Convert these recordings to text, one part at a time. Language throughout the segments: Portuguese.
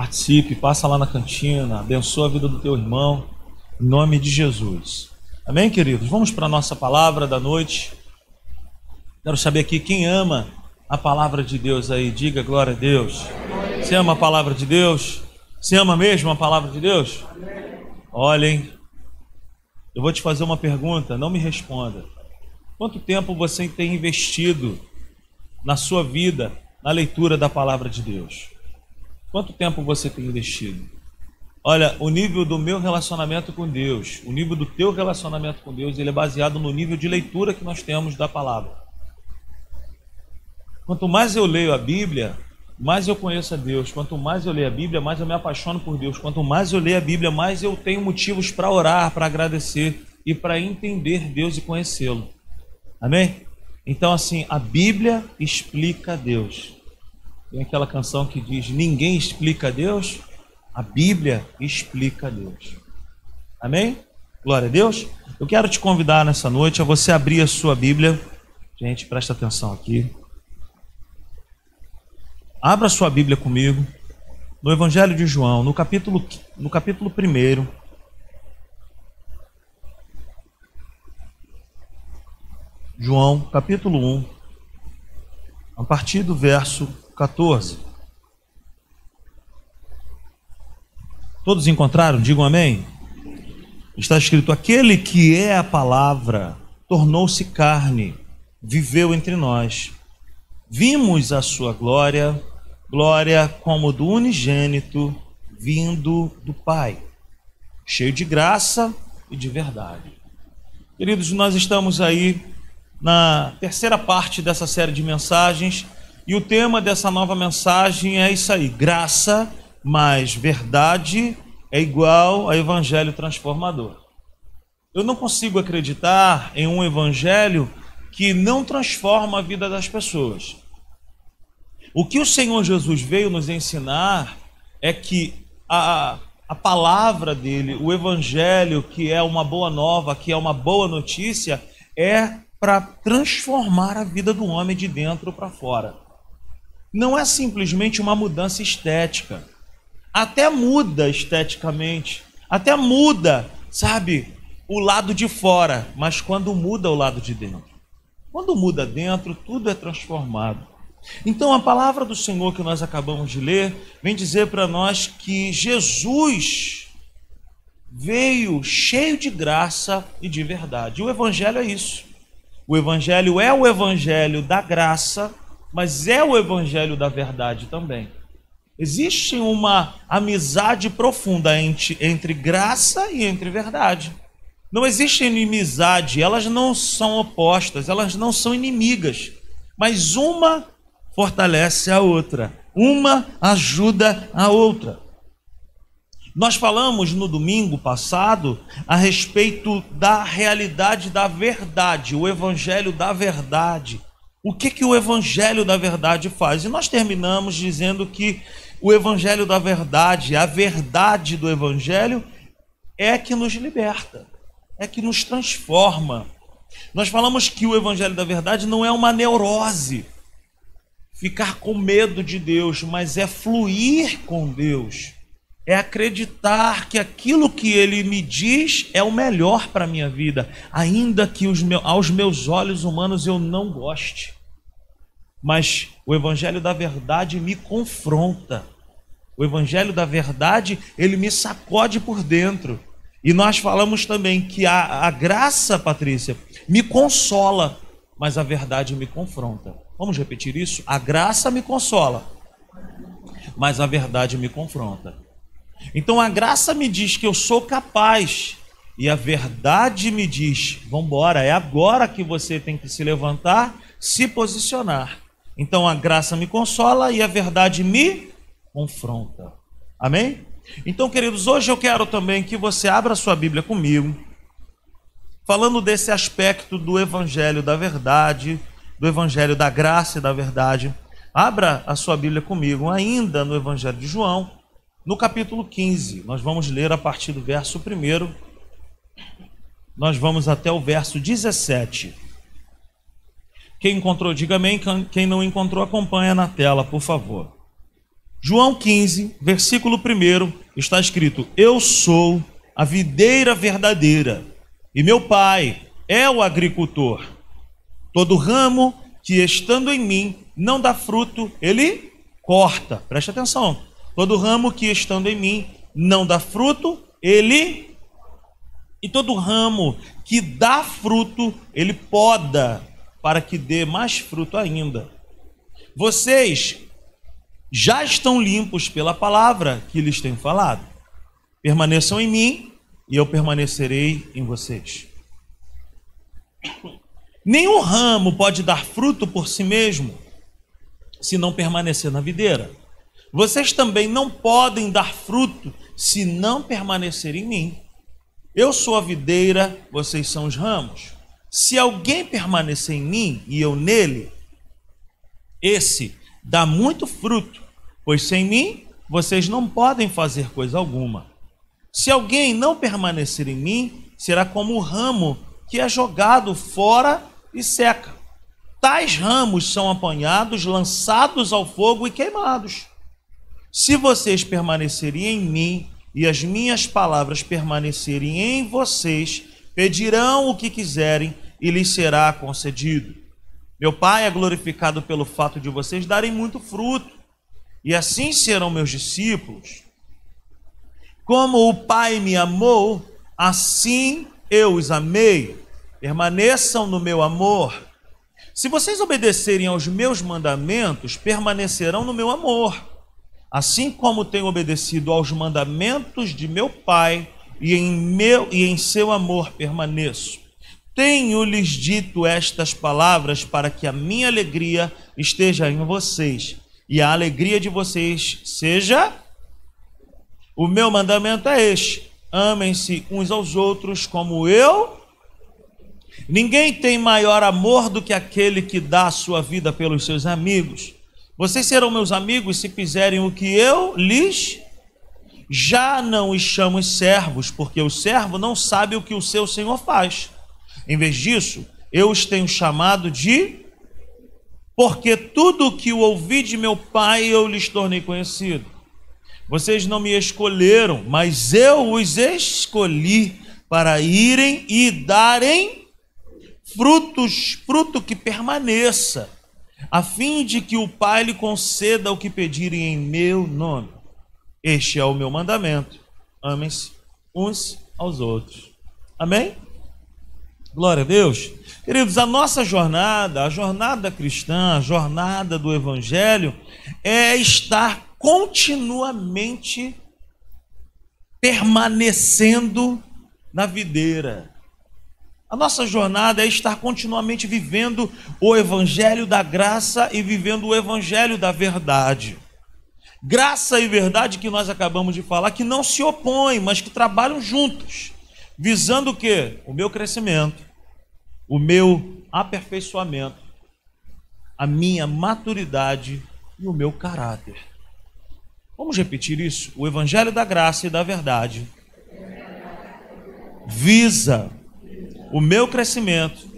Participe, passa lá na cantina, abençoa a vida do teu irmão, em nome de Jesus. Amém, queridos? Vamos para a nossa palavra da noite. Quero saber aqui quem ama a palavra de Deus aí, diga glória a Deus. Você ama a palavra de Deus? Você ama mesmo a palavra de Deus? Olhem, eu vou te fazer uma pergunta, não me responda. Quanto tempo você tem investido na sua vida na leitura da palavra de Deus? Quanto tempo você tem investido? Olha, o nível do meu relacionamento com Deus, o nível do teu relacionamento com Deus, ele é baseado no nível de leitura que nós temos da palavra. Quanto mais eu leio a Bíblia, mais eu conheço a Deus. Quanto mais eu leio a Bíblia, mais eu me apaixono por Deus. Quanto mais eu leio a Bíblia, mais eu tenho motivos para orar, para agradecer e para entender Deus e conhecê-lo. Amém? Então, assim, a Bíblia explica Deus. Tem aquela canção que diz: Ninguém explica Deus, a Bíblia explica Deus. Amém? Glória a Deus. Eu quero te convidar nessa noite a você abrir a sua Bíblia. Gente, presta atenção aqui. Abra sua Bíblia comigo no Evangelho de João, no capítulo, no capítulo 1. João, capítulo 1, a partir do verso 14. Todos encontraram? Digam amém. Está escrito: Aquele que é a palavra tornou-se carne, viveu entre nós. Vimos a sua glória, glória como do unigênito vindo do Pai, cheio de graça e de verdade. Queridos, nós estamos aí na terceira parte dessa série de mensagens e o tema dessa nova mensagem é isso aí: graça mais verdade é igual a evangelho transformador. Eu não consigo acreditar em um evangelho que não transforma a vida das pessoas. O que o Senhor Jesus veio nos ensinar é que a, a palavra dele, o evangelho, que é uma boa nova, que é uma boa notícia, é para transformar a vida do homem de dentro para fora. Não é simplesmente uma mudança estética. Até muda esteticamente, até muda, sabe, o lado de fora, mas quando muda o lado de dentro. Quando muda dentro, tudo é transformado. Então, a palavra do Senhor que nós acabamos de ler vem dizer para nós que Jesus veio cheio de graça e de verdade. O Evangelho é isso. O Evangelho é o Evangelho da graça, mas é o Evangelho da verdade também. Existe uma amizade profunda entre, entre graça e entre verdade. Não existe inimizade, elas não são opostas, elas não são inimigas, mas uma fortalece a outra, uma ajuda a outra. Nós falamos no domingo passado a respeito da realidade da verdade, o evangelho da verdade. O que que o evangelho da verdade faz? E nós terminamos dizendo que o evangelho da verdade, a verdade do evangelho é que nos liberta, é que nos transforma. Nós falamos que o evangelho da verdade não é uma neurose, ficar com medo de Deus, mas é fluir com Deus é acreditar que aquilo que ele me diz é o melhor para a minha vida, ainda que meus, aos meus olhos humanos eu não goste. Mas o evangelho da verdade me confronta. O evangelho da verdade, ele me sacode por dentro. E nós falamos também que a, a graça, Patrícia, me consola, mas a verdade me confronta. Vamos repetir isso? A graça me consola, mas a verdade me confronta. Então a graça me diz que eu sou capaz e a verdade me diz: vambora, é agora que você tem que se levantar, se posicionar. Então a graça me consola e a verdade me confronta. Amém? Então, queridos, hoje eu quero também que você abra sua Bíblia comigo, falando desse aspecto do Evangelho da verdade, do Evangelho da graça e da verdade. Abra a sua Bíblia comigo, ainda no Evangelho de João, no capítulo 15, nós vamos ler a partir do verso 1, nós vamos até o verso 17. Quem encontrou, diga amém. Quem não encontrou, acompanha na tela, por favor. João 15, versículo 1, está escrito: Eu sou a videira verdadeira, e meu pai é o agricultor. Todo ramo que estando em mim não dá fruto, ele corta. Preste atenção. Todo ramo que estando em mim não dá fruto, ele e todo ramo que dá fruto, ele poda para que dê mais fruto ainda. Vocês já estão limpos pela palavra que lhes tenho falado. Permaneçam em mim e eu permanecerei em vocês. Nenhum ramo pode dar fruto por si mesmo se não permanecer na videira. Vocês também não podem dar fruto se não permanecer em mim. Eu sou a videira, vocês são os ramos. Se alguém permanecer em mim e eu nele, esse dá muito fruto, pois sem mim vocês não podem fazer coisa alguma. Se alguém não permanecer em mim, será como o ramo que é jogado fora e seca. Tais ramos são apanhados, lançados ao fogo e queimados. Se vocês permanecerem em mim e as minhas palavras permanecerem em vocês, pedirão o que quiserem e lhes será concedido. Meu Pai é glorificado pelo fato de vocês darem muito fruto, e assim serão meus discípulos. Como o Pai me amou, assim eu os amei. Permaneçam no meu amor. Se vocês obedecerem aos meus mandamentos, permanecerão no meu amor. Assim como tenho obedecido aos mandamentos de meu Pai, e em meu e em seu amor permaneço. Tenho-lhes dito estas palavras para que a minha alegria esteja em vocês e a alegria de vocês seja. O meu mandamento é este: amem-se uns aos outros como eu Ninguém tem maior amor do que aquele que dá a sua vida pelos seus amigos. Vocês serão meus amigos se fizerem o que eu lhes já não os chamo servos, porque o servo não sabe o que o seu senhor faz. Em vez disso, eu os tenho chamado de porque tudo o que ouvi de meu pai eu lhes tornei conhecido. Vocês não me escolheram, mas eu os escolhi para irem e darem frutos, fruto que permaneça, a fim de que o Pai lhe conceda o que pedirem em meu nome. Este é o meu mandamento. Amem-se uns aos outros. Amém? Glória a Deus. Queridos, a nossa jornada, a jornada cristã, a jornada do Evangelho, é estar continuamente permanecendo na videira. A nossa jornada é estar continuamente vivendo o evangelho da graça e vivendo o evangelho da verdade. Graça e verdade que nós acabamos de falar que não se opõem, mas que trabalham juntos, visando o quê? O meu crescimento, o meu aperfeiçoamento, a minha maturidade e o meu caráter. Vamos repetir isso? O evangelho da graça e da verdade visa o meu crescimento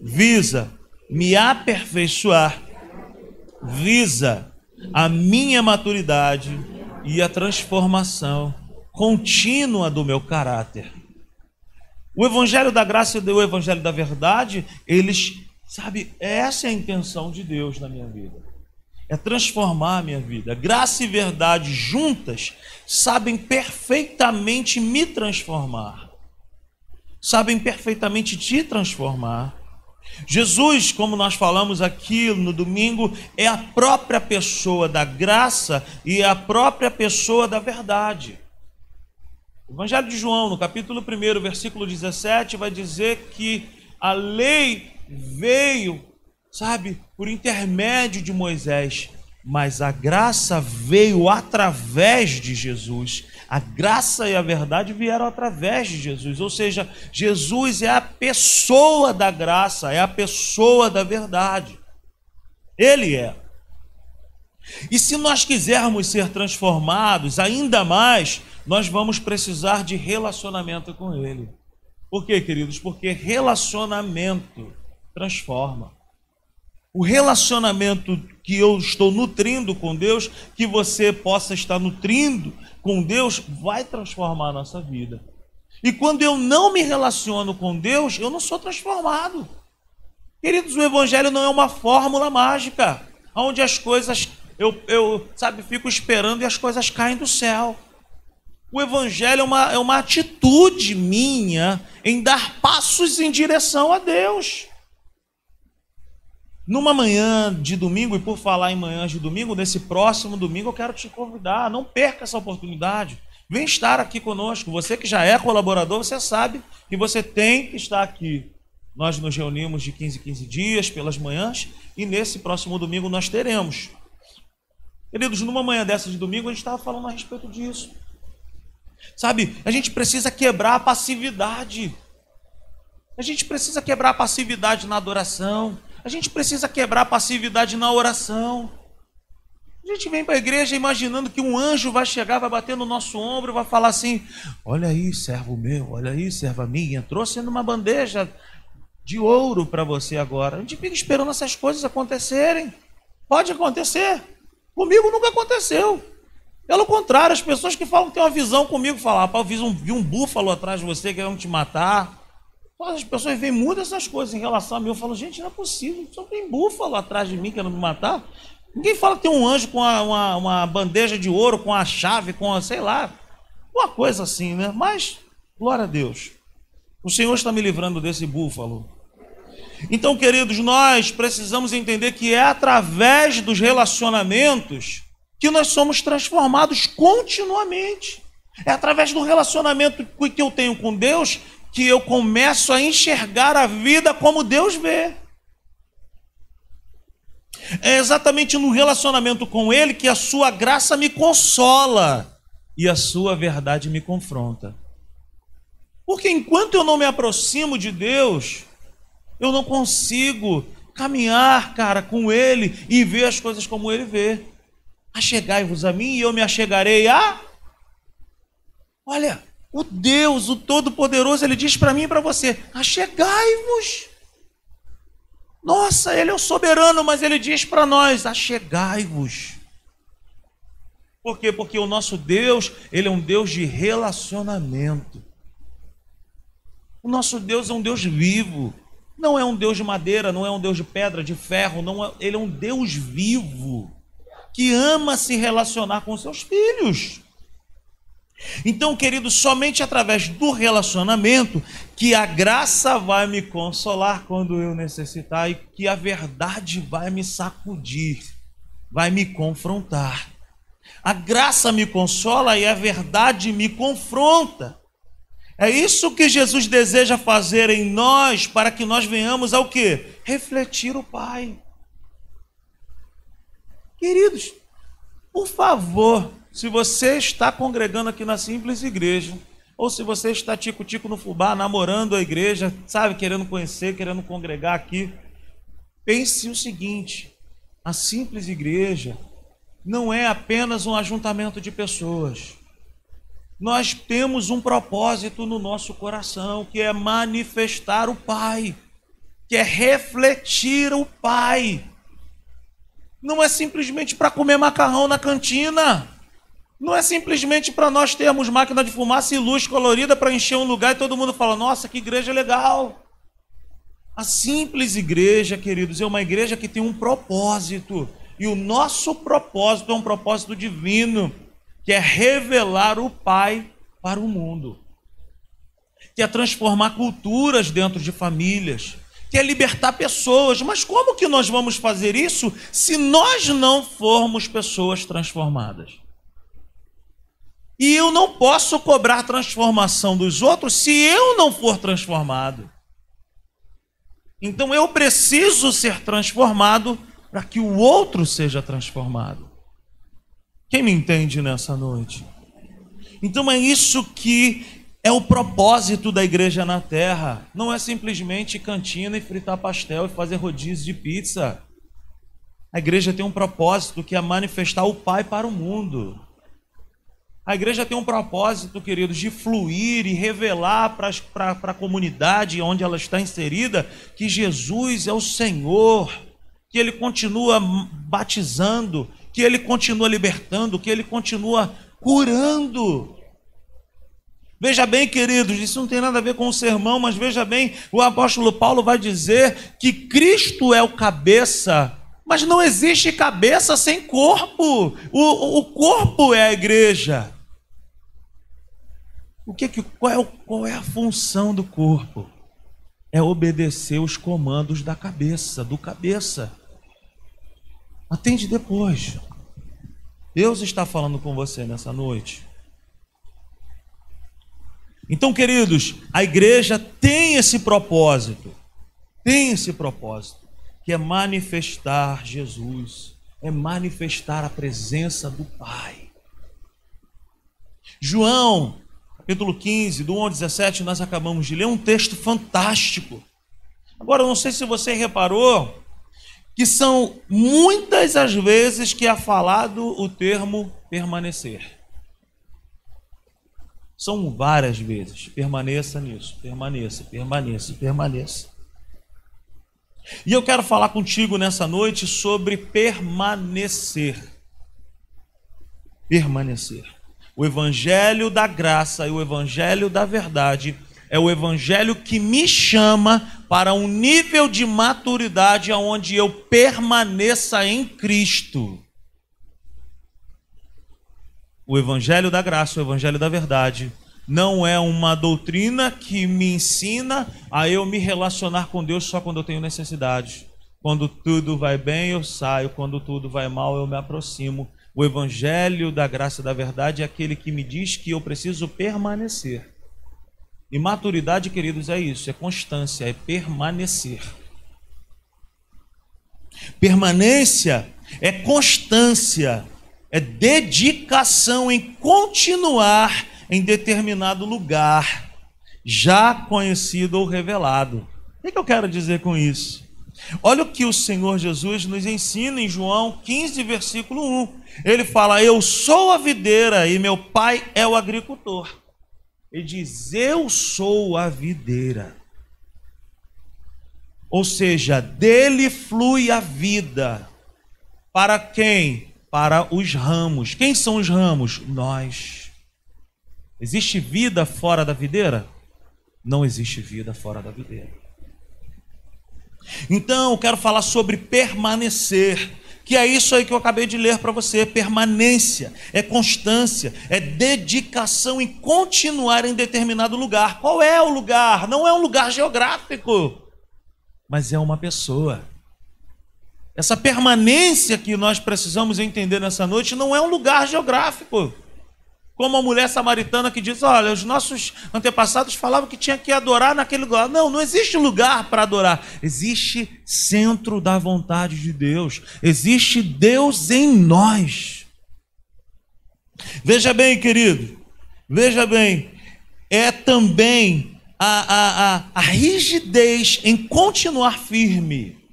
visa me aperfeiçoar, visa a minha maturidade e a transformação contínua do meu caráter. O evangelho da graça e o evangelho da verdade, eles, sabe, essa é a intenção de Deus na minha vida. É transformar a minha vida. Graça e verdade juntas sabem perfeitamente me transformar sabem perfeitamente te transformar. Jesus, como nós falamos aqui no domingo, é a própria pessoa da graça e é a própria pessoa da verdade. O Evangelho de João, no capítulo 1, versículo 17, vai dizer que a lei veio, sabe, por intermédio de Moisés, mas a graça veio através de Jesus. A graça e a verdade vieram através de Jesus, ou seja, Jesus é a pessoa da graça, é a pessoa da verdade. Ele é. E se nós quisermos ser transformados ainda mais, nós vamos precisar de relacionamento com Ele. Por quê, queridos? Porque relacionamento transforma. o relacionamento que eu estou nutrindo com Deus, que você possa estar nutrindo com Deus, vai transformar a nossa vida. E quando eu não me relaciono com Deus, eu não sou transformado. Queridos, o Evangelho não é uma fórmula mágica, onde as coisas, eu, eu sabe, fico esperando e as coisas caem do céu. O Evangelho é uma, é uma atitude minha em dar passos em direção a Deus. Numa manhã de domingo, e por falar em manhãs de domingo, nesse próximo domingo eu quero te convidar, não perca essa oportunidade. Vem estar aqui conosco. Você que já é colaborador, você sabe que você tem que estar aqui. Nós nos reunimos de 15 em 15 dias pelas manhãs e nesse próximo domingo nós teremos. Queridos, numa manhã dessa de domingo a gente estava falando a respeito disso. Sabe, a gente precisa quebrar a passividade. A gente precisa quebrar a passividade na adoração. A gente precisa quebrar a passividade na oração. A gente vem para a igreja imaginando que um anjo vai chegar, vai bater no nosso ombro vai falar assim: Olha aí, servo meu, olha aí, serva minha, trouxe uma bandeja de ouro para você agora. A gente fica esperando essas coisas acontecerem. Pode acontecer. Comigo nunca aconteceu. Pelo contrário, as pessoas que falam que tem uma visão comigo falam: eu vi um, vi um búfalo atrás de você querendo te matar. As pessoas veem muitas essas coisas em relação a mim. Eu falo, gente, não é possível. Só tem búfalo atrás de mim querendo me matar. Ninguém fala que tem um anjo com uma, uma, uma bandeja de ouro, com a chave, com a, sei lá, uma coisa assim, né? Mas, glória a Deus. O Senhor está me livrando desse búfalo. Então, queridos, nós precisamos entender que é através dos relacionamentos que nós somos transformados continuamente. É através do relacionamento que eu tenho com Deus que eu começo a enxergar a vida como Deus vê. É exatamente no relacionamento com Ele que a sua graça me consola e a sua verdade me confronta. Porque enquanto eu não me aproximo de Deus, eu não consigo caminhar, cara, com Ele e ver as coisas como Ele vê. Achegai-vos a mim e eu me achegarei a. Olha, o Deus, o Todo-Poderoso, ele diz para mim e para você: achegai-vos. Nossa, ele é o soberano, mas ele diz para nós: achegai-vos. Por quê? Porque o nosso Deus, ele é um Deus de relacionamento. O nosso Deus é um Deus vivo. Não é um Deus de madeira, não é um Deus de pedra, de ferro, não é, ele é um Deus vivo que ama se relacionar com seus filhos. Então, querido, somente através do relacionamento que a graça vai me consolar quando eu necessitar e que a verdade vai me sacudir, vai me confrontar. A graça me consola e a verdade me confronta. É isso que Jesus deseja fazer em nós para que nós venhamos ao que? Refletir o Pai. Queridos, por favor, se você está congregando aqui na simples igreja, ou se você está tico-tico no fubá, namorando a igreja, sabe, querendo conhecer, querendo congregar aqui, pense o seguinte: a simples igreja não é apenas um ajuntamento de pessoas. Nós temos um propósito no nosso coração, que é manifestar o Pai, que é refletir o Pai. Não é simplesmente para comer macarrão na cantina. Não é simplesmente para nós termos máquina de fumaça e luz colorida para encher um lugar e todo mundo fala: nossa, que igreja legal. A simples igreja, queridos, é uma igreja que tem um propósito. E o nosso propósito é um propósito divino, que é revelar o Pai para o mundo, que é transformar culturas dentro de famílias, que é libertar pessoas. Mas como que nós vamos fazer isso se nós não formos pessoas transformadas? E eu não posso cobrar transformação dos outros se eu não for transformado. Então eu preciso ser transformado para que o outro seja transformado. Quem me entende nessa noite? Então é isso que é o propósito da igreja na terra. Não é simplesmente cantina e fritar pastel e fazer rodízio de pizza. A igreja tem um propósito que é manifestar o Pai para o mundo. A igreja tem um propósito, queridos, de fluir e revelar para a comunidade onde ela está inserida que Jesus é o Senhor, que ele continua batizando, que ele continua libertando, que ele continua curando. Veja bem, queridos, isso não tem nada a ver com o sermão, mas veja bem, o apóstolo Paulo vai dizer que Cristo é o cabeça, mas não existe cabeça sem corpo. O, o corpo é a igreja. O que, que qual, é, qual é a função do corpo? É obedecer os comandos da cabeça, do cabeça. Atende depois. Deus está falando com você nessa noite. Então, queridos, a igreja tem esse propósito, tem esse propósito, que é manifestar Jesus, é manifestar a presença do Pai. João, capítulo 15, do 1 ao 17, nós acabamos de ler um texto fantástico. Agora, não sei se você reparou que são muitas as vezes que é falado o termo permanecer. São várias vezes. Permaneça nisso, permaneça, permaneça, permaneça. E eu quero falar contigo nessa noite sobre permanecer. Permanecer. O evangelho da graça e o evangelho da verdade é o evangelho que me chama para um nível de maturidade onde eu permaneça em Cristo o Evangelho da Graça, o Evangelho da Verdade, não é uma doutrina que me ensina a eu me relacionar com Deus só quando eu tenho necessidade. Quando tudo vai bem, eu saio, quando tudo vai mal, eu me aproximo. O Evangelho da Graça e da Verdade é aquele que me diz que eu preciso permanecer. E maturidade, queridos, é isso: é constância, é permanecer. Permanência é constância é dedicação em continuar em determinado lugar, já conhecido ou revelado. O que eu quero dizer com isso? Olha o que o Senhor Jesus nos ensina em João 15, versículo 1. Ele fala: Eu sou a videira e meu pai é o agricultor. Ele diz: Eu sou a videira. Ou seja, dele flui a vida. Para quem? para os ramos. Quem são os ramos? Nós. Existe vida fora da videira? Não existe vida fora da videira. Então, eu quero falar sobre permanecer, que é isso aí que eu acabei de ler para você: permanência, é constância, é dedicação em continuar em determinado lugar. Qual é o lugar? Não é um lugar geográfico, mas é uma pessoa. Essa permanência que nós precisamos entender nessa noite não é um lugar geográfico. Como a mulher samaritana que diz: Olha, os nossos antepassados falavam que tinha que adorar naquele lugar. Não, não existe lugar para adorar. Existe centro da vontade de Deus. Existe Deus em nós. Veja bem, querido. Veja bem. É também a, a, a, a rigidez em continuar firme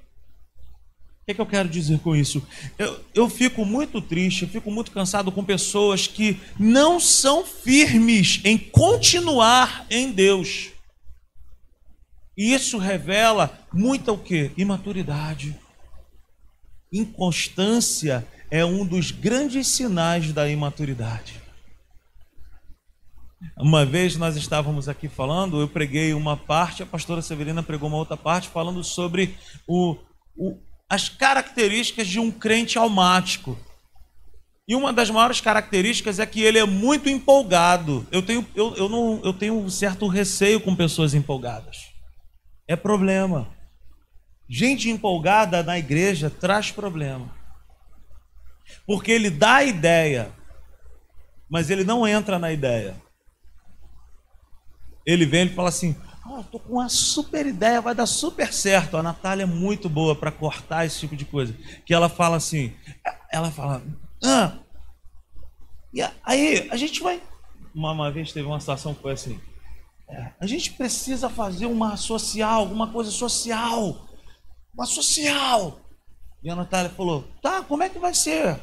que, é que eu quero dizer com isso? Eu, eu fico muito triste, eu fico muito cansado com pessoas que não são firmes em continuar em Deus. E isso revela muita o quê? Imaturidade. Inconstância é um dos grandes sinais da imaturidade. Uma vez nós estávamos aqui falando, eu preguei uma parte, a pastora Severina pregou uma outra parte, falando sobre o, o, as características de um crente almático. E uma das maiores características é que ele é muito empolgado. Eu tenho, eu, eu, não, eu tenho um certo receio com pessoas empolgadas. É problema. Gente empolgada na igreja traz problema. Porque ele dá a ideia, mas ele não entra na ideia. Ele vem e fala assim: Oh, tô com uma super ideia, vai dar super certo. A Natália é muito boa para cortar esse tipo de coisa. Que ela fala assim, ela fala, ah, e aí a gente vai. Uma, uma vez teve uma situação que foi assim. É, a gente precisa fazer uma social, alguma coisa social. Uma social. E a Natália falou: tá, como é que vai ser?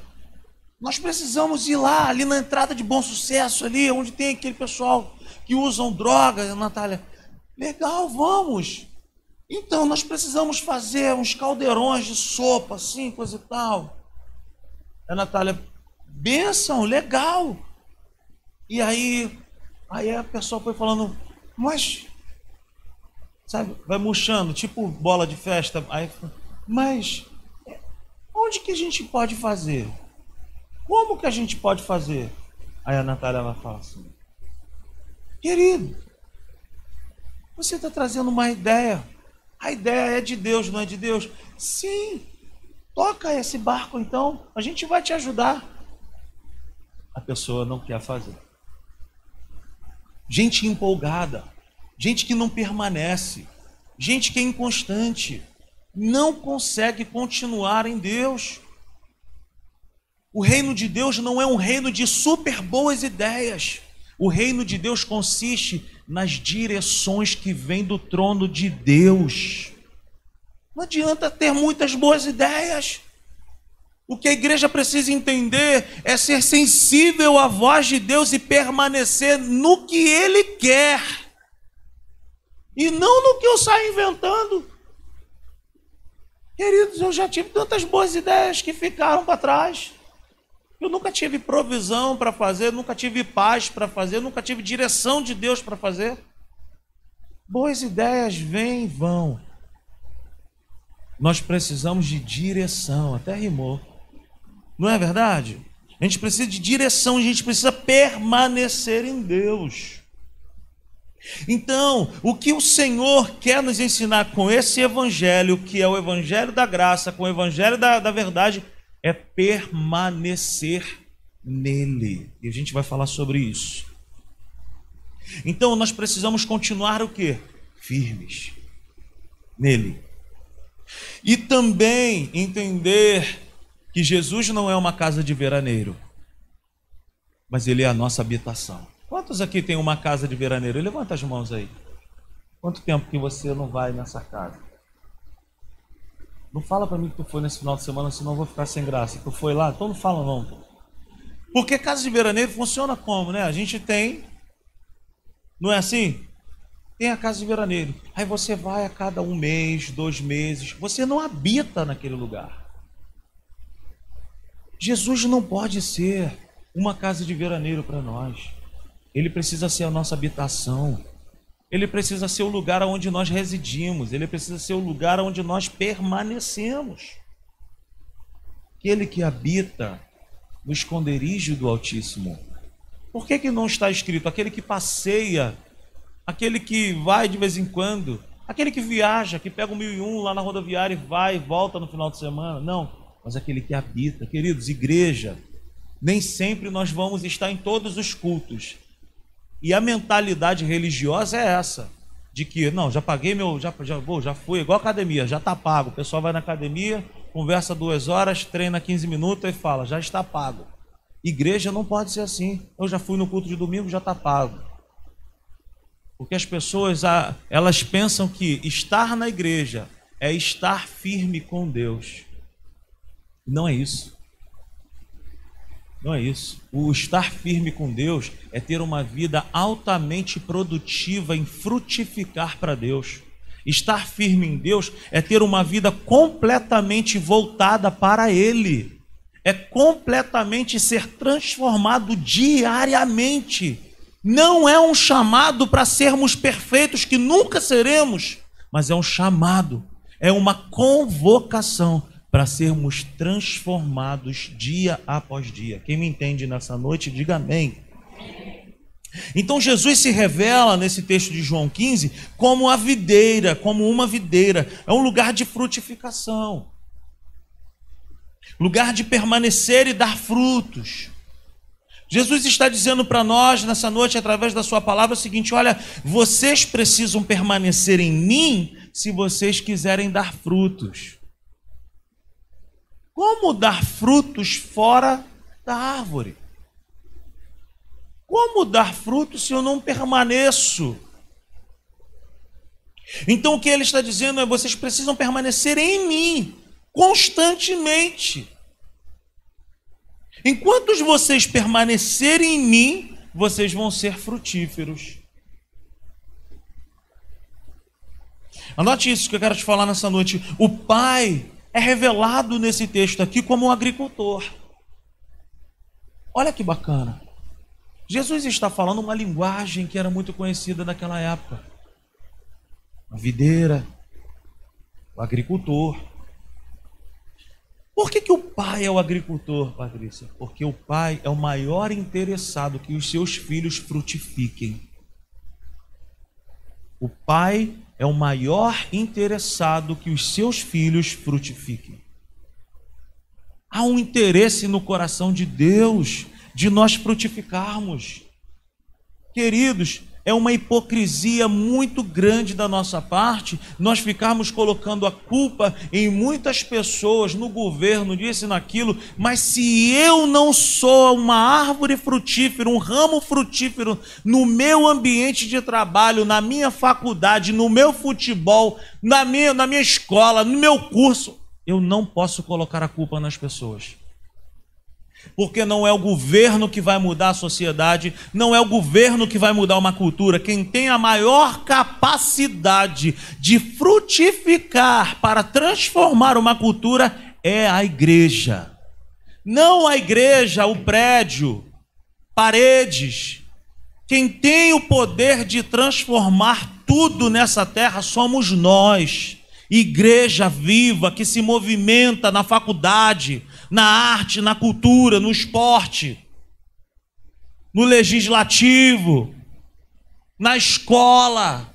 Nós precisamos ir lá, ali na entrada de bom sucesso, ali, onde tem aquele pessoal que usam drogas. Natália, Legal, vamos. Então, nós precisamos fazer uns caldeirões de sopa, assim, coisa e tal. A Natália, benção, legal. E aí, aí a pessoa foi falando, mas, sabe, vai murchando, tipo bola de festa. Aí, mas, onde que a gente pode fazer? Como que a gente pode fazer? Aí a Natália ela fala assim, querido, você está trazendo uma ideia. A ideia é de Deus, não é de Deus? Sim. Toca esse barco então, a gente vai te ajudar. A pessoa não quer fazer. Gente empolgada, gente que não permanece, gente que é inconstante, não consegue continuar em Deus. O reino de Deus não é um reino de super boas ideias. O reino de Deus consiste nas direções que vêm do trono de Deus. Não adianta ter muitas boas ideias. O que a igreja precisa entender é ser sensível à voz de Deus e permanecer no que Ele quer, e não no que eu saio inventando. Queridos, eu já tive tantas boas ideias que ficaram para trás. Eu nunca tive provisão para fazer, nunca tive paz para fazer, nunca tive direção de Deus para fazer. Boas ideias vêm e vão. Nós precisamos de direção, até rimou. Não é verdade? A gente precisa de direção, a gente precisa permanecer em Deus. Então, o que o Senhor quer nos ensinar com esse evangelho, que é o evangelho da graça, com o evangelho da, da verdade, é permanecer nele. E a gente vai falar sobre isso. Então nós precisamos continuar o que? Firmes nele. E também entender que Jesus não é uma casa de veraneiro, mas ele é a nossa habitação. Quantos aqui tem uma casa de veraneiro? Levanta as mãos aí. Quanto tempo que você não vai nessa casa? Não fala para mim que tu foi nesse final de semana, senão eu vou ficar sem graça. Tu foi lá? Então não fala não. Porque casa de veraneiro funciona como, né? A gente tem, não é assim? Tem a casa de veraneiro. Aí você vai a cada um mês, dois meses. Você não habita naquele lugar. Jesus não pode ser uma casa de veraneiro para nós. Ele precisa ser a nossa habitação. Ele precisa ser o lugar onde nós residimos, ele precisa ser o lugar onde nós permanecemos. Aquele que habita no esconderijo do Altíssimo. Por que, que não está escrito aquele que passeia, aquele que vai de vez em quando, aquele que viaja, que pega o mil e um lá na rodoviária e vai e volta no final de semana? Não, mas aquele que habita. Queridos, igreja, nem sempre nós vamos estar em todos os cultos. E a mentalidade religiosa é essa, de que não, já paguei meu, já já, vou, já fui igual academia, já está pago. O pessoal vai na academia, conversa duas horas, treina 15 minutos e fala, já está pago. Igreja não pode ser assim. Eu já fui no culto de domingo, já está pago. Porque as pessoas, elas pensam que estar na igreja é estar firme com Deus. Não é isso. Não é isso. O estar firme com Deus é ter uma vida altamente produtiva em frutificar para Deus. Estar firme em Deus é ter uma vida completamente voltada para Ele. É completamente ser transformado diariamente. Não é um chamado para sermos perfeitos, que nunca seremos, mas é um chamado, é uma convocação para sermos transformados dia após dia. Quem me entende nessa noite, diga amém. Então Jesus se revela nesse texto de João 15 como a videira, como uma videira, é um lugar de frutificação, lugar de permanecer e dar frutos. Jesus está dizendo para nós nessa noite, através da Sua palavra, o seguinte: olha, vocês precisam permanecer em mim se vocês quiserem dar frutos. Como dar frutos fora da árvore? Como dar frutos se eu não permaneço? Então o que ele está dizendo é: vocês precisam permanecer em mim constantemente. Enquanto vocês permanecerem em mim, vocês vão ser frutíferos. Anote isso que eu quero te falar nessa noite. O pai é revelado nesse texto aqui como um agricultor. Olha que bacana. Jesus está falando uma linguagem que era muito conhecida naquela época. A videira, o agricultor. Por que, que o pai é o agricultor, Patrícia? Porque o pai é o maior interessado que os seus filhos frutifiquem. O pai é o maior interessado que os seus filhos frutifiquem. Há um interesse no coração de Deus de nós frutificarmos. Queridos, é uma hipocrisia muito grande da nossa parte nós ficarmos colocando a culpa em muitas pessoas, no governo, disso e naquilo, mas se eu não sou uma árvore frutífera, um ramo frutífero no meu ambiente de trabalho, na minha faculdade, no meu futebol, na minha, na minha escola, no meu curso, eu não posso colocar a culpa nas pessoas porque não é o governo que vai mudar a sociedade, não é o governo que vai mudar uma cultura. Quem tem a maior capacidade de frutificar para transformar uma cultura é a igreja. Não a igreja, o prédio, paredes. Quem tem o poder de transformar tudo nessa terra somos nós. Igreja viva que se movimenta na faculdade, na arte, na cultura, no esporte, no legislativo, na escola.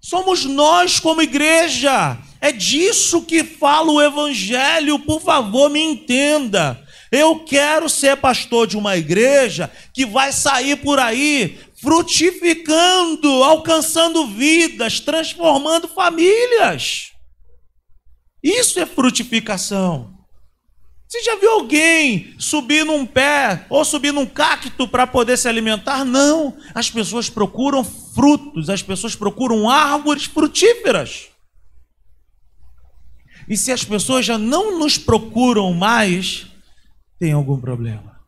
Somos nós como igreja. É disso que fala o Evangelho, por favor, me entenda. Eu quero ser pastor de uma igreja que vai sair por aí frutificando, alcançando vidas, transformando famílias. Isso é frutificação. Você já viu alguém subir num pé ou subir num cacto para poder se alimentar? Não. As pessoas procuram frutos, as pessoas procuram árvores frutíferas. E se as pessoas já não nos procuram mais, tem algum problema.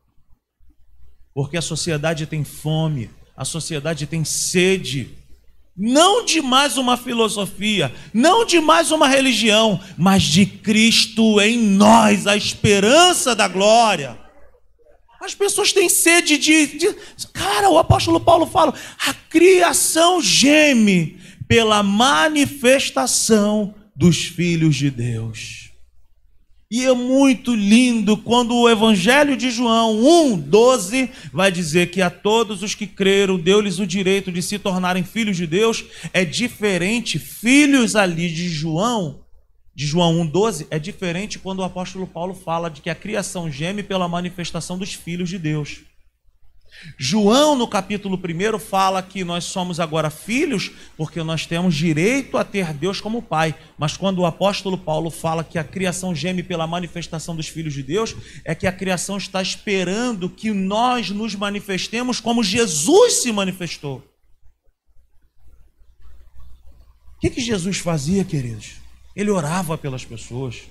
Porque a sociedade tem fome, a sociedade tem sede não de mais uma filosofia, não de mais uma religião, mas de Cristo em nós, a esperança da glória. As pessoas têm sede de, de. Cara, o apóstolo Paulo fala: a criação geme pela manifestação dos filhos de Deus. E é muito lindo quando o Evangelho de João 1, 12 vai dizer que a todos os que creram, deu-lhes o direito de se tornarem filhos de Deus. É diferente, filhos ali de João, de João 1, 12, é diferente quando o apóstolo Paulo fala de que a criação geme pela manifestação dos filhos de Deus. João, no capítulo 1, fala que nós somos agora filhos porque nós temos direito a ter Deus como Pai. Mas quando o apóstolo Paulo fala que a criação geme pela manifestação dos filhos de Deus, é que a criação está esperando que nós nos manifestemos como Jesus se manifestou. O que, que Jesus fazia, queridos? Ele orava pelas pessoas.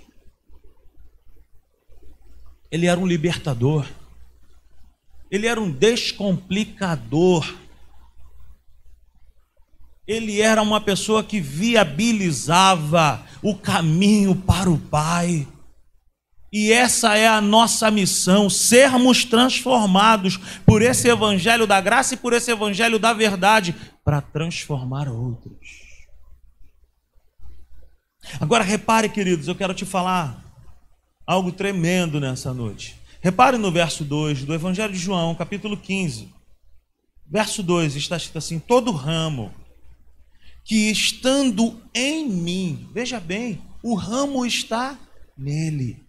Ele era um libertador. Ele era um descomplicador. Ele era uma pessoa que viabilizava o caminho para o Pai. E essa é a nossa missão: sermos transformados por esse evangelho da graça e por esse evangelho da verdade para transformar outros. Agora repare, queridos, eu quero te falar algo tremendo nessa noite. Repare no verso 2 do Evangelho de João, capítulo 15. Verso 2 está escrito assim: Todo ramo que estando em mim, veja bem, o ramo está nele.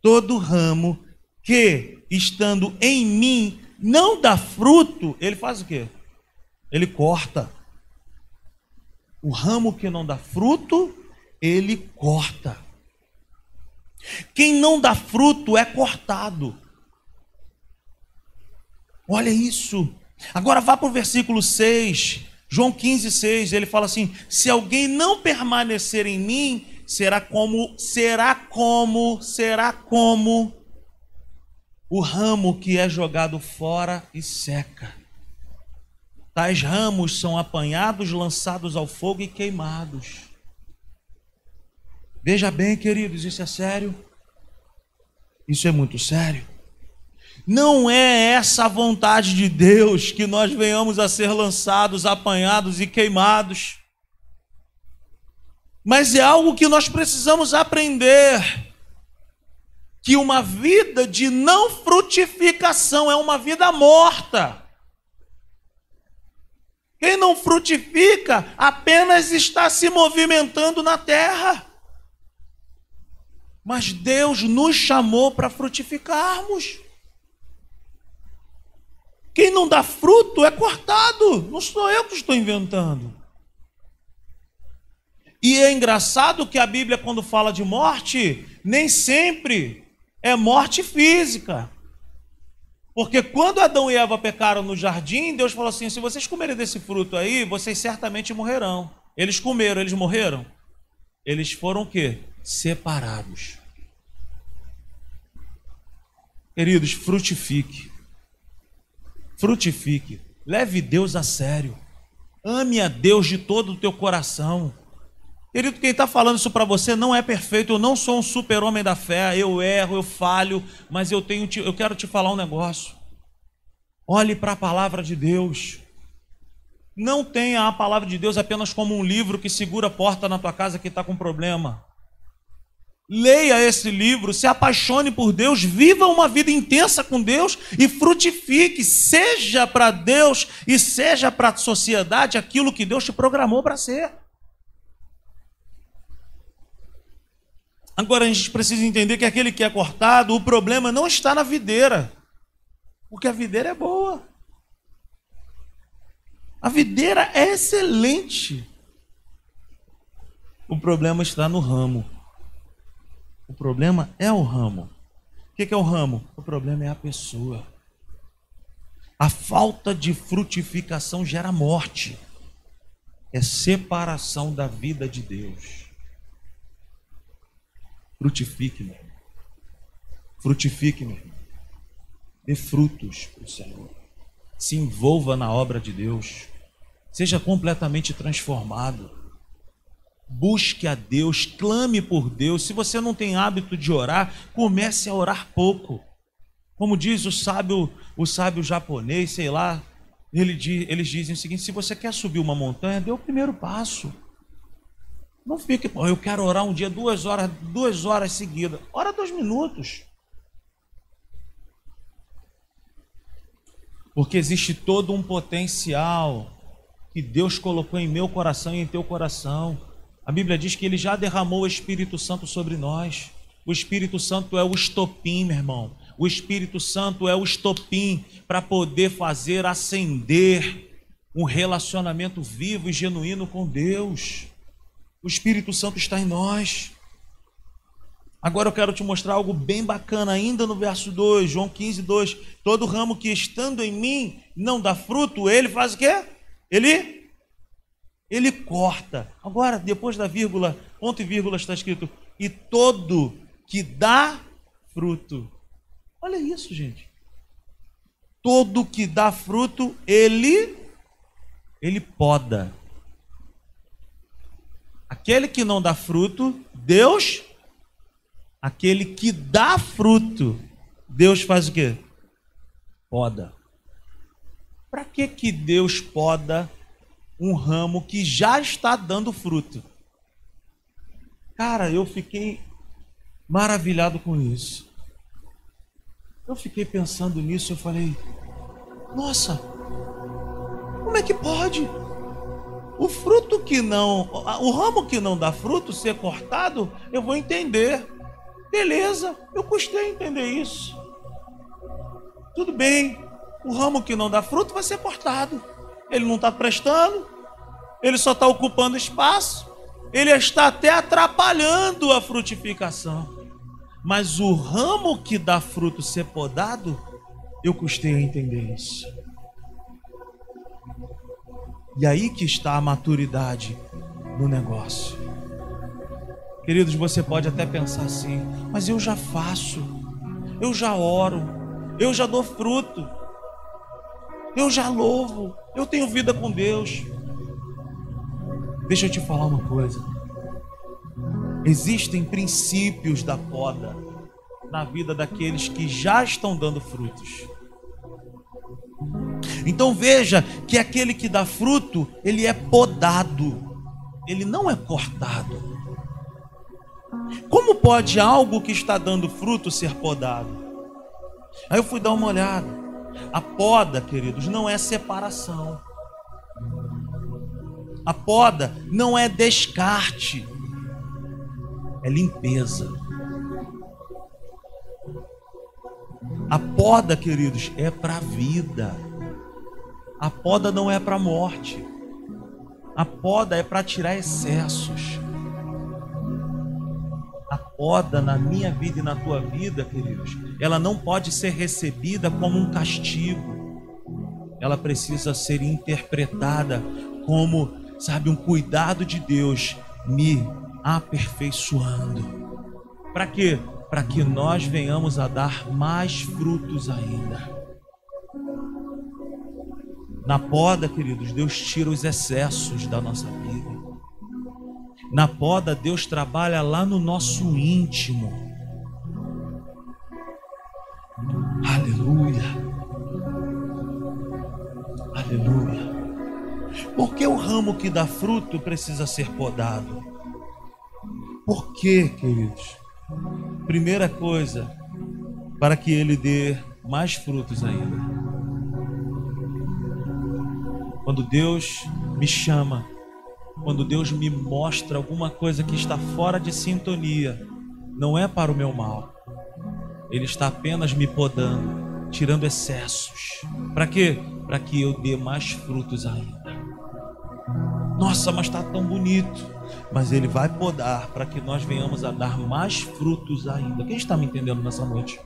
Todo ramo que estando em mim não dá fruto, ele faz o quê? Ele corta. O ramo que não dá fruto, ele corta. Quem não dá fruto é cortado. Olha isso. Agora vá para o versículo 6. João 15, 6. Ele fala assim: Se alguém não permanecer em mim, será como, será como, será como o ramo que é jogado fora e seca. tais ramos são apanhados, lançados ao fogo e queimados. Veja bem, queridos, isso é sério. Isso é muito sério. Não é essa vontade de Deus que nós venhamos a ser lançados, apanhados e queimados. Mas é algo que nós precisamos aprender. Que uma vida de não frutificação é uma vida morta. Quem não frutifica apenas está se movimentando na terra. Mas Deus nos chamou para frutificarmos. Quem não dá fruto é cortado, não sou eu que estou inventando. E é engraçado que a Bíblia, quando fala de morte, nem sempre é morte física. Porque quando Adão e Eva pecaram no jardim, Deus falou assim: se vocês comerem desse fruto aí, vocês certamente morrerão. Eles comeram, eles morreram? Eles foram o quê? Separados. Queridos, frutifique frutifique, leve Deus a sério, ame a Deus de todo o teu coração. Querido, quem está falando isso para você não é perfeito, eu não sou um super-homem da fé, eu erro, eu falho, mas eu, tenho, eu quero te falar um negócio. Olhe para a palavra de Deus. Não tenha a palavra de Deus apenas como um livro que segura a porta na tua casa que está com problema. Leia esse livro, se apaixone por Deus, viva uma vida intensa com Deus e frutifique, seja para Deus e seja para a sociedade aquilo que Deus te programou para ser. Agora a gente precisa entender que aquele que é cortado, o problema não está na videira, porque a videira é boa. A videira é excelente. O problema está no ramo. Problema é o ramo. O que é o ramo? O problema é a pessoa. A falta de frutificação gera morte. É separação da vida de Deus. Frutifique, meu irmão. Frutifique, meu irmão. Dê frutos para o Senhor. Se envolva na obra de Deus. Seja completamente transformado. Busque a Deus, clame por Deus. Se você não tem hábito de orar, comece a orar pouco. Como diz o sábio, o sábio japonês, sei lá, ele diz, eles dizem o seguinte: se você quer subir uma montanha, dê o primeiro passo. Não fique, pô, eu quero orar um dia duas horas, duas horas seguidas. Ora dois minutos. Porque existe todo um potencial que Deus colocou em meu coração e em teu coração. A Bíblia diz que ele já derramou o Espírito Santo sobre nós. O Espírito Santo é o estopim, meu irmão. O Espírito Santo é o estopim para poder fazer acender um relacionamento vivo e genuíno com Deus. O Espírito Santo está em nós. Agora eu quero te mostrar algo bem bacana, ainda no verso 2, João 15, 2. Todo ramo que estando em mim não dá fruto, ele faz o quê? Ele ele corta. Agora, depois da vírgula, ponto e vírgula está escrito: e todo que dá fruto. Olha isso, gente. Todo que dá fruto, ele ele poda. Aquele que não dá fruto, Deus aquele que dá fruto, Deus faz o quê? Poda. Para que que Deus poda um ramo que já está dando fruto. Cara, eu fiquei maravilhado com isso. Eu fiquei pensando nisso, eu falei: "Nossa, como é que pode? O fruto que não, o ramo que não dá fruto ser cortado, eu vou entender. Beleza, eu custei entender isso. Tudo bem, o ramo que não dá fruto vai ser cortado ele não está prestando, ele só está ocupando espaço, ele está até atrapalhando a frutificação. Mas o ramo que dá fruto ser podado, eu custei a entender isso. E aí que está a maturidade no negócio. Queridos, você pode até pensar assim, mas eu já faço, eu já oro, eu já dou fruto. Eu já louvo, eu tenho vida com Deus. Deixa eu te falar uma coisa. Existem princípios da poda na vida daqueles que já estão dando frutos. Então veja que aquele que dá fruto, ele é podado, ele não é cortado. Como pode algo que está dando fruto ser podado? Aí eu fui dar uma olhada. A poda, queridos, não é separação. A poda não é descarte, é limpeza. A poda, queridos, é para a vida. A poda não é para a morte. A poda é para tirar excessos. A poda na minha vida e na tua vida, queridos, ela não pode ser recebida como um castigo. Ela precisa ser interpretada como, sabe, um cuidado de Deus me aperfeiçoando. Para quê? Para que nós venhamos a dar mais frutos ainda. Na poda, queridos, Deus tira os excessos da nossa vida. Na poda, Deus trabalha lá no nosso íntimo. Aleluia. Aleluia. Por que o ramo que dá fruto precisa ser podado? Por quê, queridos? Primeira coisa, para que ele dê mais frutos ainda. Quando Deus me chama, quando Deus me mostra alguma coisa que está fora de sintonia, não é para o meu mal. Ele está apenas me podando, tirando excessos. Para quê? Para que eu dê mais frutos ainda. Nossa, mas está tão bonito mas Ele vai podar para que nós venhamos a dar mais frutos ainda. Quem está me entendendo nessa noite?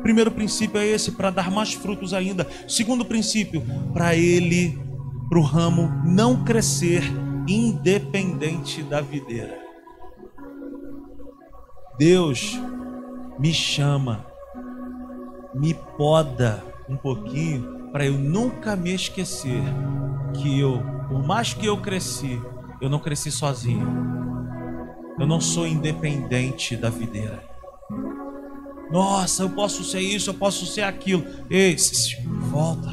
Primeiro princípio é esse, para dar mais frutos ainda. Segundo princípio, para ele, para o ramo não crescer independente da videira. Deus me chama, me poda um pouquinho para eu nunca me esquecer que eu, por mais que eu cresci, eu não cresci sozinho. Eu não sou independente da videira. Nossa, eu posso ser isso, eu posso ser aquilo. Ei, volta.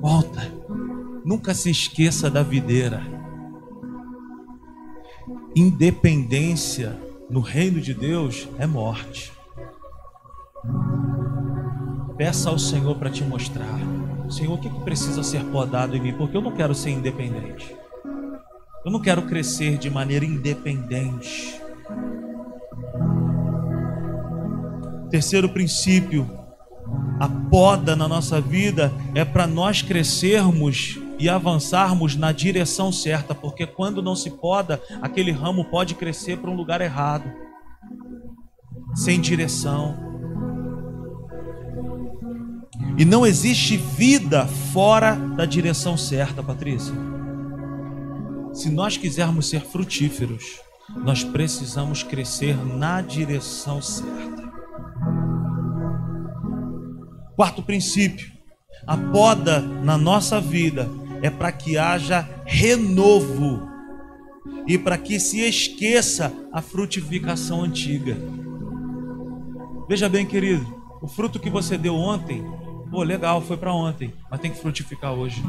Volta. Nunca se esqueça da videira. Independência no reino de Deus é morte. Peça ao Senhor para te mostrar. Senhor, o que precisa ser podado em mim? Porque eu não quero ser independente. Eu não quero crescer de maneira independente. Terceiro princípio, a poda na nossa vida é para nós crescermos e avançarmos na direção certa, porque quando não se poda, aquele ramo pode crescer para um lugar errado, sem direção. E não existe vida fora da direção certa, Patrícia. Se nós quisermos ser frutíferos, nós precisamos crescer na direção certa. Quarto princípio: a poda na nossa vida é para que haja renovo e para que se esqueça a frutificação antiga. Veja bem, querido, o fruto que você deu ontem, pô, legal, foi para ontem, mas tem que frutificar hoje.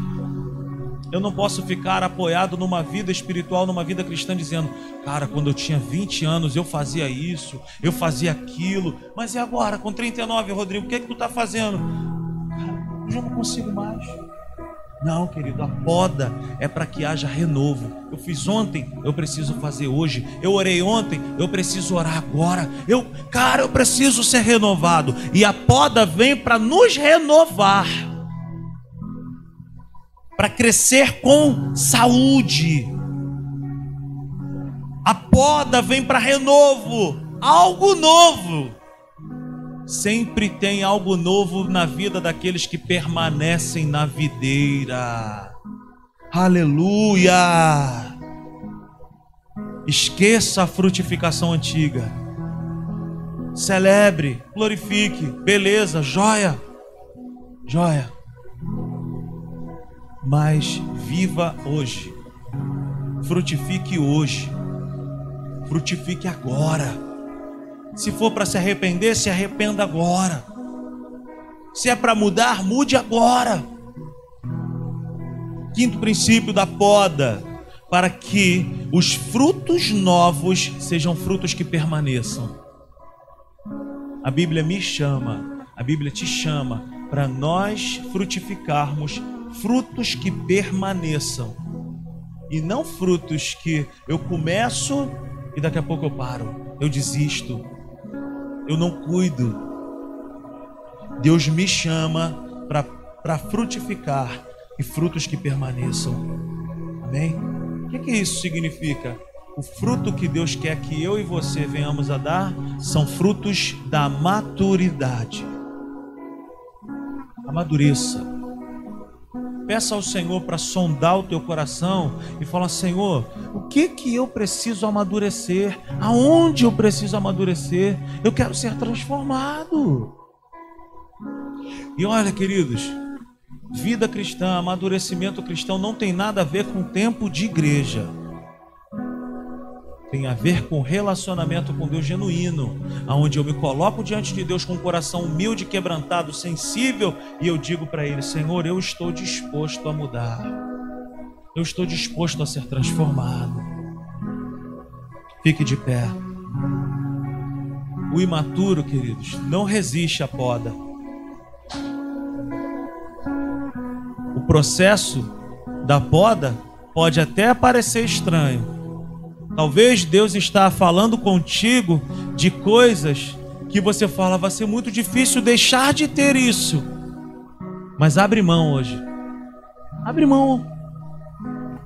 Eu não posso ficar apoiado numa vida espiritual, numa vida cristã, dizendo, cara, quando eu tinha 20 anos eu fazia isso, eu fazia aquilo, mas e agora, com 39, Rodrigo, o que é que tu está fazendo? Cara, eu já não consigo mais. Não, querido, a poda é para que haja renovo. Eu fiz ontem, eu preciso fazer hoje. Eu orei ontem, eu preciso orar agora. Eu, cara, eu preciso ser renovado. E a poda vem para nos renovar para crescer com saúde. A poda vem para renovo, algo novo. Sempre tem algo novo na vida daqueles que permanecem na videira. Aleluia! Esqueça a frutificação antiga. Celebre, glorifique, beleza, joia, joia. mas viva hoje. Frutifique hoje. Frutifique agora. Se for para se arrepender, se arrependa agora. Se é para mudar, mude agora. Quinto princípio da poda, para que os frutos novos sejam frutos que permaneçam. A Bíblia me chama, a Bíblia te chama para nós frutificarmos frutos que permaneçam e não frutos que eu começo e daqui a pouco eu paro, eu desisto, eu não cuido. Deus me chama para frutificar e frutos que permaneçam. Amém? O que, que isso significa? O fruto que Deus quer que eu e você venhamos a dar são frutos da maturidade. Amadureça. Peça ao Senhor para sondar o teu coração e fala: Senhor, o que que eu preciso amadurecer? Aonde eu preciso amadurecer? Eu quero ser transformado. E olha, queridos, vida cristã, amadurecimento cristão não tem nada a ver com tempo de igreja tem a ver com relacionamento com Deus genuíno, aonde eu me coloco diante de Deus com um coração humilde, quebrantado, sensível, e eu digo para Ele: Senhor, eu estou disposto a mudar, eu estou disposto a ser transformado. Fique de pé. O imaturo, queridos, não resiste à poda. O processo da poda pode até parecer estranho, Talvez Deus está falando contigo de coisas que você fala, vai ser muito difícil deixar de ter isso. Mas abre mão hoje. Abre mão.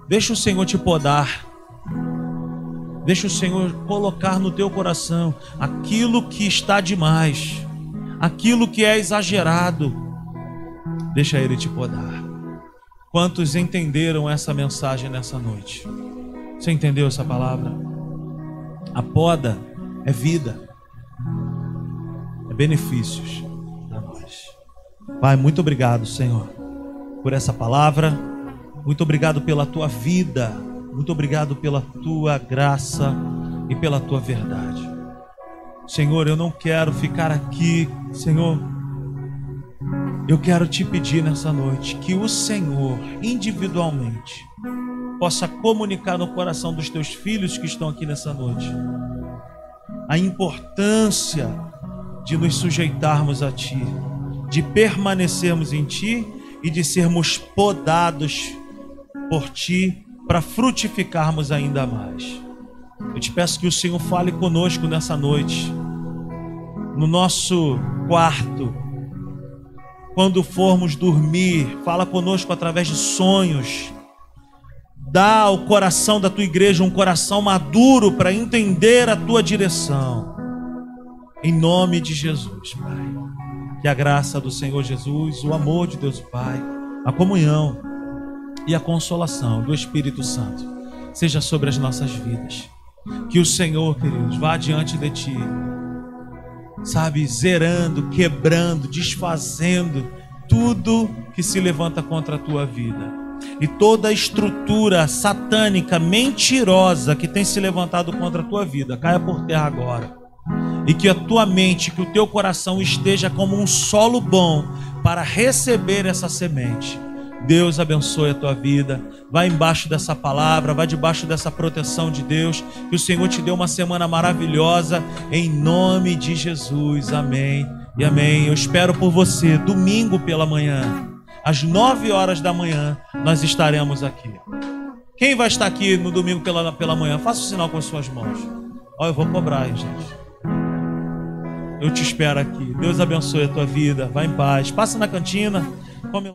Deixa o Senhor te podar. Deixa o Senhor colocar no teu coração aquilo que está demais, aquilo que é exagerado. Deixa Ele te podar. Quantos entenderam essa mensagem nessa noite? Você entendeu essa palavra? A poda é vida, é benefícios para nós. Pai, muito obrigado, Senhor, por essa palavra. Muito obrigado pela tua vida. Muito obrigado pela tua graça e pela tua verdade. Senhor, eu não quero ficar aqui, Senhor. Eu quero te pedir nessa noite que o Senhor, individualmente, possa comunicar no coração dos teus filhos que estão aqui nessa noite a importância de nos sujeitarmos a Ti, de permanecermos em Ti e de sermos podados por Ti para frutificarmos ainda mais. Eu te peço que o Senhor fale conosco nessa noite, no nosso quarto, quando formos dormir, fala conosco através de sonhos Dá ao coração da tua igreja um coração maduro para entender a tua direção. Em nome de Jesus, Pai. Que a graça do Senhor Jesus, o amor de Deus Pai, a comunhão e a consolação do Espírito Santo seja sobre as nossas vidas. Que o Senhor, queridos, vá diante de ti, sabe, zerando, quebrando, desfazendo tudo que se levanta contra a tua vida e toda a estrutura satânica, mentirosa que tem se levantado contra a tua vida, caia por terra agora. E que a tua mente, que o teu coração esteja como um solo bom para receber essa semente. Deus abençoe a tua vida. Vai embaixo dessa palavra, vai debaixo dessa proteção de Deus. Que o Senhor te dê uma semana maravilhosa em nome de Jesus. Amém. E amém. Eu espero por você domingo pela manhã às nove horas da manhã, nós estaremos aqui. Quem vai estar aqui no domingo pela, pela manhã? Faça o sinal com as suas mãos. Ó, eu vou cobrar, hein, gente. Eu te espero aqui. Deus abençoe a tua vida. Vá em paz. Passa na cantina. Come...